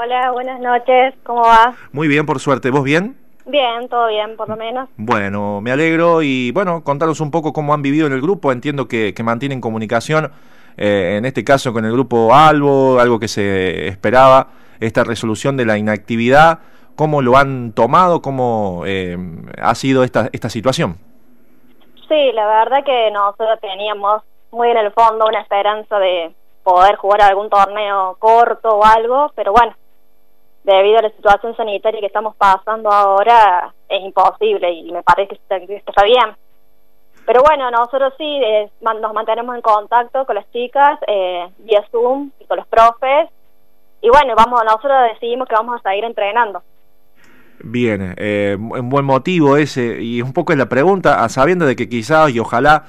Hola, buenas noches, ¿cómo va? Muy bien, por suerte. ¿Vos bien? Bien, todo bien, por lo menos. Bueno, me alegro y bueno, contaros un poco cómo han vivido en el grupo. Entiendo que, que mantienen comunicación, eh, en este caso con el grupo Albo, algo que se esperaba, esta resolución de la inactividad. ¿Cómo lo han tomado? ¿Cómo eh, ha sido esta, esta situación? Sí, la verdad que nosotros teníamos muy en el fondo una esperanza de poder jugar algún torneo corto o algo, pero bueno, debido a la situación sanitaria que estamos pasando ahora, es imposible y me parece que está, bien. Pero bueno, nosotros sí eh, nos mantenemos en contacto con las chicas eh, vía Zoom y con los profes. Y bueno, vamos nosotros decidimos que vamos a seguir entrenando. Bien, eh, un buen motivo ese, y un poco es la pregunta, sabiendo de que quizás y ojalá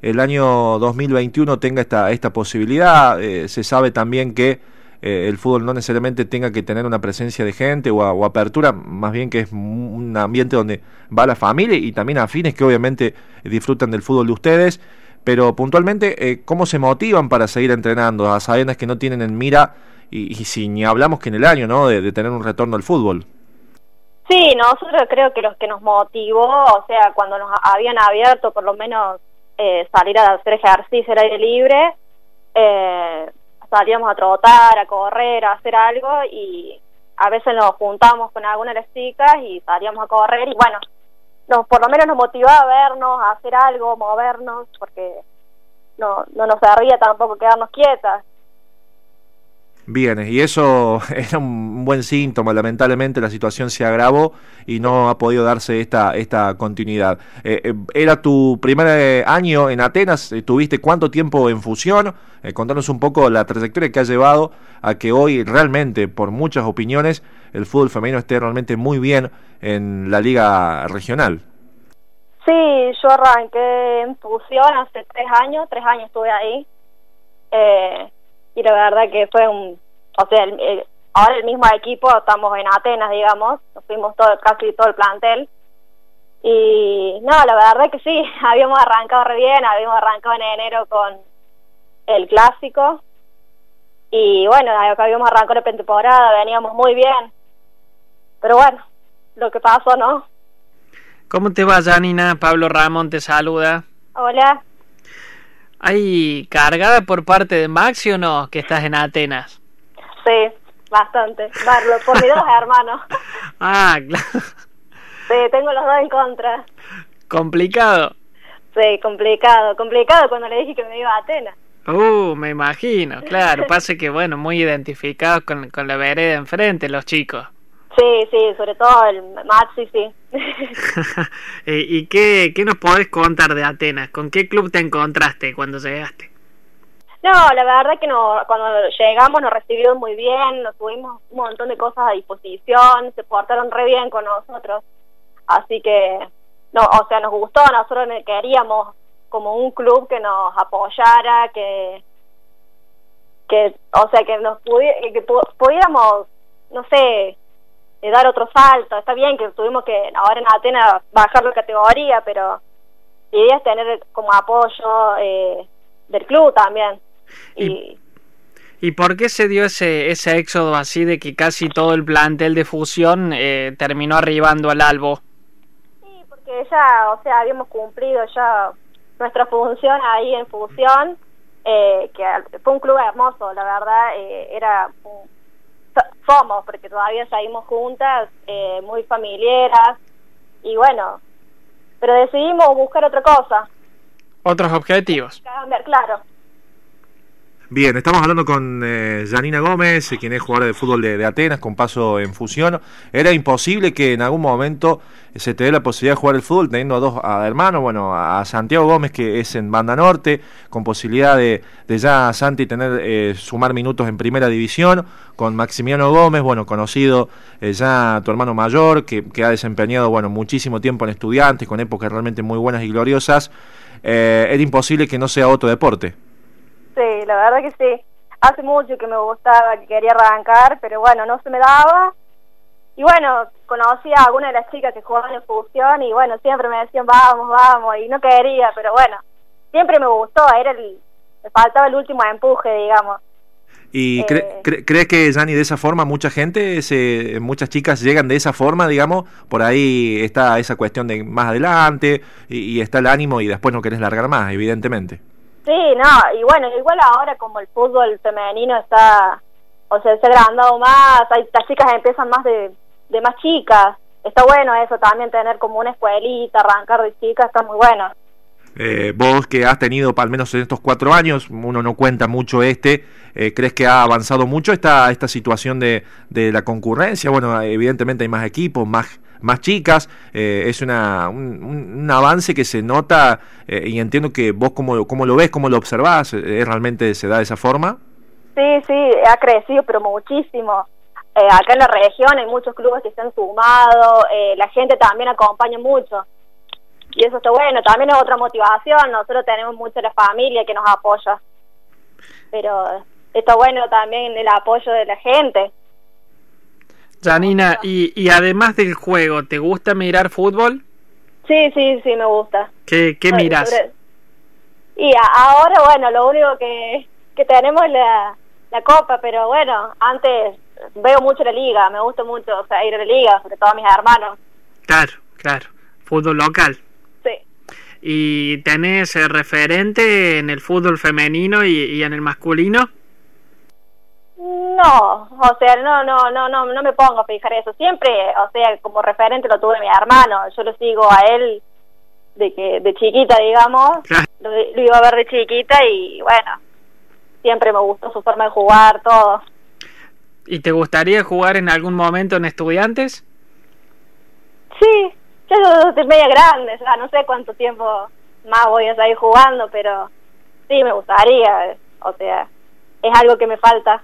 el año 2021 tenga esta, esta posibilidad, eh, se sabe también que eh, el fútbol no necesariamente tenga que tener una presencia de gente o, apertura, más bien que es un ambiente donde va la familia y también afines que obviamente disfrutan del fútbol de ustedes, pero puntualmente, eh, ¿cómo se motivan para seguir entrenando a sabiendas que no tienen en mira y, si ni hablamos que en el año, ¿no?, de, tener un retorno al fútbol. Sí, nosotros creo que los que nos motivó, o sea, cuando nos habían abierto por lo menos eh, salir a hacer ejercicio al aire libre, eh, salíamos a trotar, a correr, a hacer algo y a veces nos juntamos con algunas de las chicas y salíamos a correr y bueno, nos, por lo menos nos motivaba a vernos, a hacer algo, movernos, porque no, no nos servía tampoco quedarnos quietas. Bien, y eso era un buen síntoma. Lamentablemente la situación se agravó y no ha podido darse esta, esta continuidad. Eh, eh, ¿Era tu primer eh, año en Atenas? ¿Tuviste cuánto tiempo en fusión? contanos un poco la trayectoria que ha llevado a que hoy realmente, por muchas opiniones, el fútbol femenino esté realmente muy bien en la liga regional. Sí, yo arranqué en fusión hace tres años, tres años estuve ahí. Eh, y la verdad que fue un, o sea, ahora el mismo equipo, estamos en Atenas, digamos, nos fuimos todo, casi todo el plantel. Y no, la verdad que sí, habíamos arrancado re bien, habíamos arrancado en enero con el clásico. Y bueno, habíamos arrancado la temporada, veníamos muy bien. Pero bueno, lo que pasó, ¿no? ¿Cómo te va, Janina? Pablo Ramón te saluda. Hola. ¿Hay cargada por parte de Maxi o no que estás en Atenas? Sí, bastante. Barlo, por mis dos hermanos. Ah, claro. Sí, tengo los dos en contra. ¿Complicado? Sí, complicado. Complicado cuando le dije que me iba a Atenas. Uh, me imagino, claro. Pasa que, bueno, muy identificados con, con la vereda enfrente los chicos. Sí, sí, sobre todo el Maxi, sí. Eh, ¿Y qué, qué nos podés contar de Atenas? ¿Con qué club te encontraste cuando llegaste? No, la verdad que no, cuando llegamos nos recibieron muy bien, nos tuvimos un montón de cosas a disposición, se portaron re bien con nosotros. Así que, no, o sea, nos gustó, nosotros queríamos como un club que nos apoyara, que, que o sea, que nos que pudiéramos, no sé, dar otro salto. Está bien que tuvimos que ahora en Atenas bajar la categoría, pero la idea es tener como apoyo eh, del club también. Y, ¿Y por qué se dio ese, ese éxodo así de que casi todo el plantel de fusión eh, terminó arribando al Albo? Sí, porque ya, o sea, habíamos cumplido ya nuestra función ahí en fusión, eh, que fue un club hermoso, la verdad, eh, era un somos, porque todavía seguimos juntas, eh, muy familiares, y bueno, pero decidimos buscar otra cosa. Otros objetivos. claro. Bien, estamos hablando con eh, Janina Gómez, eh, quien es jugadora de fútbol de, Atenas, con paso en fusión. Era imposible que en algún momento se te dé la posibilidad de jugar el fútbol teniendo a dos hermanos, bueno, a Santiago Gómez, que es en Banda Norte, con posibilidad de, de ya Santi tener, eh, sumar minutos en primera división, con Maximiano Gómez, bueno, conocido ya tu hermano mayor, que, que, ha desempeñado, bueno, muchísimo tiempo en estudiantes, con épocas realmente muy buenas y gloriosas. era imposible que no sea otro deporte. Sí, la verdad que sí. Hace mucho que me gustaba, que quería arrancar, pero bueno, no se me daba. Y bueno, conocí a alguna de las chicas que jugaban en fusión y bueno, siempre me decían vamos, vamos, y no quería, pero bueno, siempre me gustó, era el, me faltaba el último empuje, digamos. ¿Y Eh, cre- crees que, Jani, de esa forma mucha gente, se- muchas chicas llegan de esa forma, digamos? Por ahí está esa cuestión de más adelante y, y está el ánimo y después no querés largar más, evidentemente. Sí, no, y bueno, igual ahora como el fútbol femenino está, o sea, se ha agrandado más, hay, las chicas empiezan más de, de más chicas, está bueno eso también, tener como una escuelita, arrancar de chicas, está muy bueno. Eh, vos que has tenido, al menos en estos cuatro años, uno no cuenta mucho este, eh, ¿crees que ha avanzado mucho esta, esta situación de, de la concurrencia? Bueno, evidentemente hay más equipos, más, más chicas, eh, es una, un, un- avance que se nota eh, y entiendo que vos cómo, cómo lo ves, cómo lo observás, eh, ¿realmente se da de esa forma? Sí, sí, ha crecido, pero muchísimo. Acá en la región hay muchos clubes que se han sumado, la gente también acompaña mucho. Y eso está bueno, también es otra motivación, nosotros tenemos mucho la familia que nos apoya. Pero está bueno también el apoyo de la gente. Janina, y, y además del juego, ¿te gusta mirar fútbol? Sí, sí, sí, me gusta. ¿Qué, qué miras? sobre- Y ahora, bueno, lo único que, que tenemos es la, la copa, pero bueno, antes veo mucho la liga, me gusta mucho o sea, ir a la liga, sobre todo a mis hermanos. Claro, claro. Fútbol local. Sí. ¿Y tenés eh, referente en el fútbol femenino y, y en el masculino? No, o sea, no, no, no, no, no me pongo a fijar eso. Siempre, o sea, como referente lo tuve mi hermano. Yo lo sigo a él de que de chiquita, digamos. Lo, lo iba a ver de chiquita y bueno, siempre me gustó su forma de jugar, todo. ¿Y te gustaría jugar en algún momento en estudiantes? Sí, yo estoy media grande, o sea, no sé cuánto tiempo más voy a seguir jugando, pero sí, me gustaría, o sea, es algo que me falta.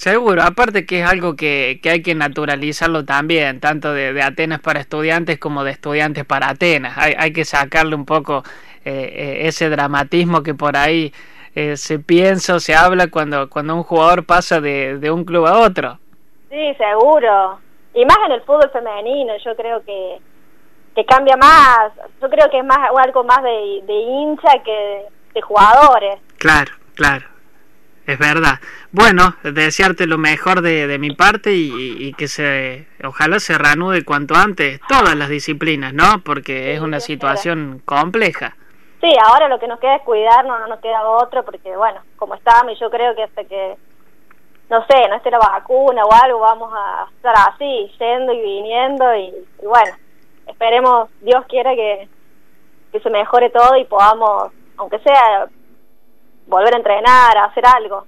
Seguro, aparte que es algo que, que hay que naturalizarlo también, tanto de, de Atenas para estudiantes como de estudiantes para Atenas. Hay, hay que sacarle un poco eh, eh, ese dramatismo que por ahí eh, se piensa o se habla cuando, cuando un jugador pasa de, de un club a otro. Sí, seguro. Y más en el fútbol femenino, yo creo que, que cambia más. Yo creo que es más algo más de, de hincha que de jugadores. Claro, claro. Es verdad. Bueno, desearte lo mejor de, de mi parte y, y que se, ojalá se reanude cuanto antes todas las disciplinas, ¿no? Porque es una situación compleja. Sí, ahora lo que nos queda es cuidarnos, no nos queda otro, porque bueno, como estamos, y yo creo que hasta que, no sé, no esté la vacuna o algo, vamos a estar así, yendo y viniendo, y, y bueno, esperemos, Dios quiera que, que se mejore todo y podamos, aunque sea, volver a entrenar, a hacer algo.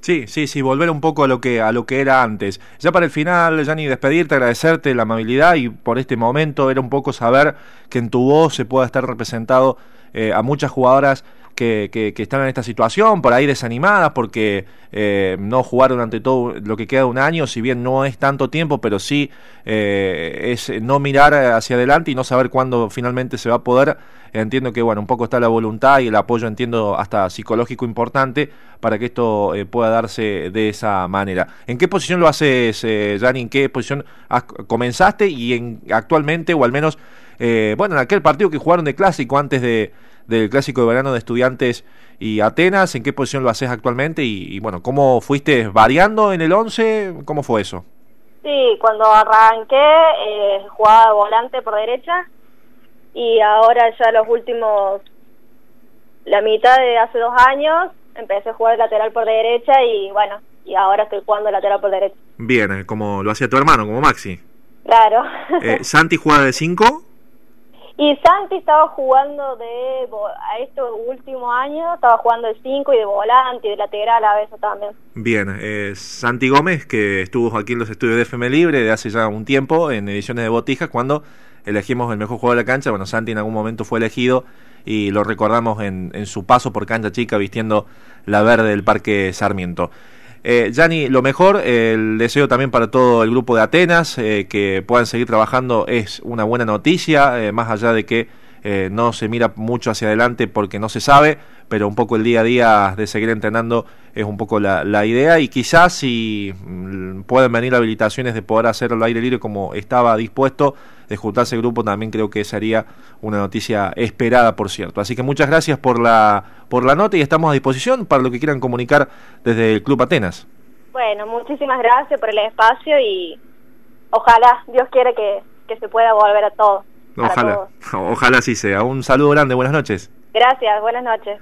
Sí, sí, sí, volver un poco a lo que a lo que era antes. Ya para el final, Yanni, despedirte, agradecerte la amabilidad y por este momento era un poco saber que en tu voz se pueda estar representado eh, a muchas jugadoras que, que, que están en esta situación, por ahí desanimadas, porque eh, no jugar durante todo lo que queda de un año, si bien no es tanto tiempo, pero sí eh, es no mirar hacia adelante y no saber cuándo finalmente se va a poder. Entiendo que, bueno, un poco está la voluntad y el apoyo, entiendo, hasta psicológico importante para que esto eh, pueda darse de esa manera. ¿En qué posición lo haces, eh, Yanni? ¿En qué posición comenzaste y en, actualmente, o al menos, eh, bueno, en aquel partido que jugaron de clásico antes de, del clásico de verano de estudiantes y Atenas, ¿en qué posición lo haces actualmente? Y, y, bueno, ¿cómo fuiste variando en el 11? ¿Cómo fue eso? Sí, cuando arranqué eh, jugaba de volante por derecha y ahora ya los últimos, la mitad de hace dos años, empecé a jugar lateral por derecha y bueno, y ahora estoy jugando lateral por derecha. Bien, eh, como lo hacía tu hermano, como Maxi. Claro. Eh, ¿Santi juega de 5? Y Santi estaba jugando de, a estos últimos años, estaba jugando de 5 y de volante y de lateral a veces también. Bien, eh, Santi Gómez, que estuvo aquí en los estudios de FM Libre de hace ya un tiempo, en ediciones de Botijas, cuando elegimos el mejor jugador de la cancha. Bueno, Santi en algún momento fue elegido y lo recordamos en su paso por cancha chica vistiendo la verde del Parque Sarmiento. Eh, Yanni, lo mejor, el deseo también para todo el grupo de Atenas, eh, que puedan seguir trabajando es una buena noticia, eh, más allá de que eh, no se mira mucho hacia adelante porque no se sabe, pero un poco el día a día de seguir entrenando es un poco la, la idea. Y quizás si mm, pueden venir habilitaciones de poder hacerlo al aire libre como estaba dispuesto de juntarse el grupo también creo que sería una noticia esperada por cierto. Así que muchas gracias por la por la nota y estamos a disposición para lo que quieran comunicar desde el Club Atenas. Bueno muchísimas gracias por el espacio y ojalá Dios quiere que, que se pueda volver a todos ojalá. Ojalá así sea. Un saludo grande buenas noches. Gracias, buenas noches.